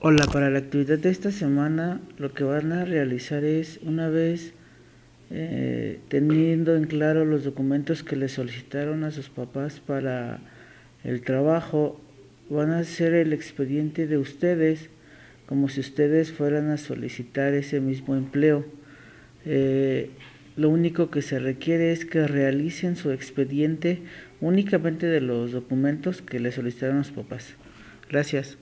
Hola, para la actividad de esta semana lo que van a realizar es una vez eh, teniendo en claro los documentos que le solicitaron a sus papás para el trabajo, van a hacer el expediente de ustedes como si ustedes fueran a solicitar ese mismo empleo. Eh, lo único que se requiere es que realicen su expediente únicamente de los documentos que le solicitaron a sus papás. Gracias.